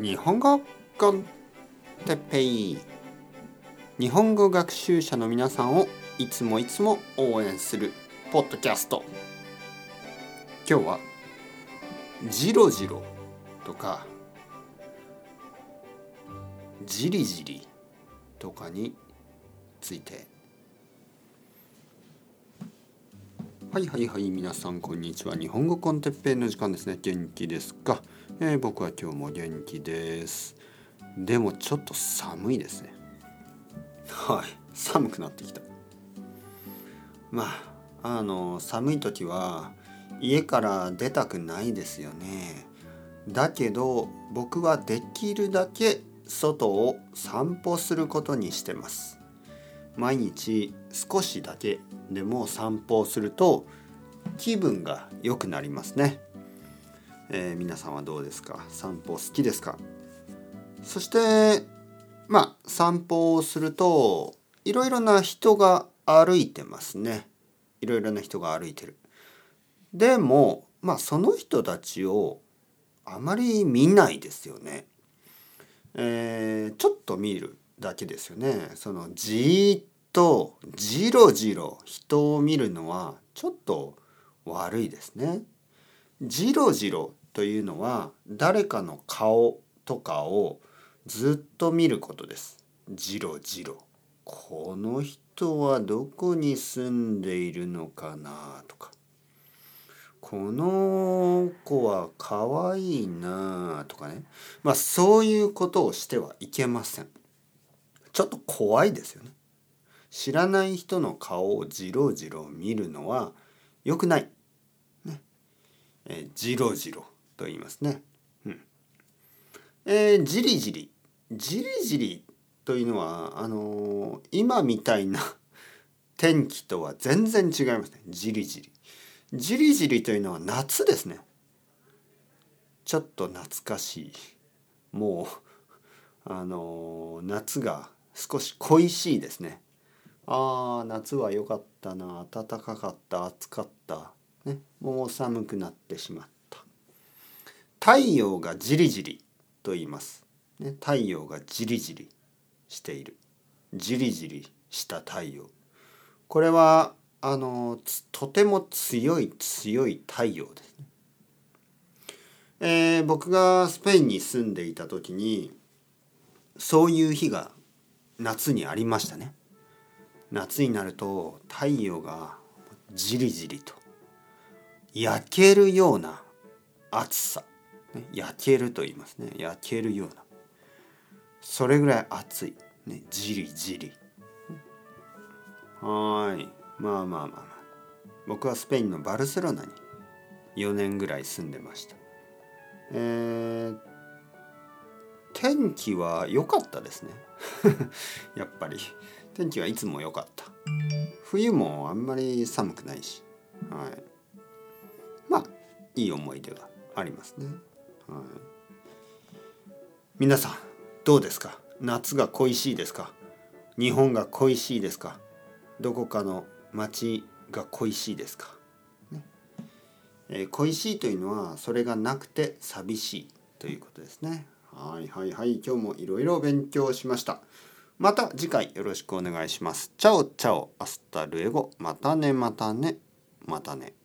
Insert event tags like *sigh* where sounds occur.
日本語コンテッペイ日本語学習者の皆さんをいつもいつも応援するポッドキャスト。今日は「ジロジロ」とか「じりじり」とかについてはいはいはい皆さんこんにちは。日本語コンテッペイの時間ですね。元気ですか、えー、僕は今日も元気です。でもちょっと寒いですね。はい。寒くなってきた。まああの寒い時は家から出たくないですよね。だけど僕はできるだけ外を散歩することにしてます。毎日少しだけでも散歩をすると気分が良くなりますね、えー、皆さんはどうですか？散歩好きですか？そしてまあ散歩をするといろいろな人が歩いてますね。いろいろな人が歩いてる。でもまあその人たちをあまり見ないですよね。えー、ちょっと見るだけですよね。そのじーっとじろじろ人を見るのはちょっと悪いですね。じろじろというのは誰かの顔とかをずっと見ることです。じろじろ。この人はどこに住んでいるのかなとか。この子は可愛いなとかね。まあそういうことをしてはいけません。ちょっと怖いですよね。知らない人の顔をじろじろ見るのは良くない。ね。えー、じろじろと言いますね。うん。えー、じりじり。じりじりというのは、あのー、今みたいな *laughs* 天気とは全然違いますね。じりじり。じりじりというのは夏ですね。ちょっと懐かしい。もう、あのー、夏が少し恋しいですね。ああ夏は良かったな暖かかった暑かった、ね、もう寒くなってしまった。太陽がじりじりと言います、ね、太陽がじりじりしている。じりじりした太陽。これはあのとても強い強い太陽ですね、えー、僕がスペインに住んでいた時にそういう日が夏にありましたね。夏になると太陽がじりじりと焼けるような暑さ、ね、焼けると言いますね。焼けるような。それぐらい暑い、ね、じりじり。はい。まあまあまあまあ。僕はスペインのバルセロナに4年ぐらい住んでました。えー、天気は良かったですね。*laughs* やっぱり。天気はいつも良かった。冬もあんまり寒くないし、はい、まあいい思い出がありますね、はい、皆さんどうですか？夏が恋しいですか？日本が恋しいですか？どこかの町が恋しいですか、ね。えー、恋しいというのはそれがなくて寂しいということですね。はいはいはい。今日もいろいろ勉強しました。また次回よろしくお願いします。 chao chao hasta luego またねまたねまたね。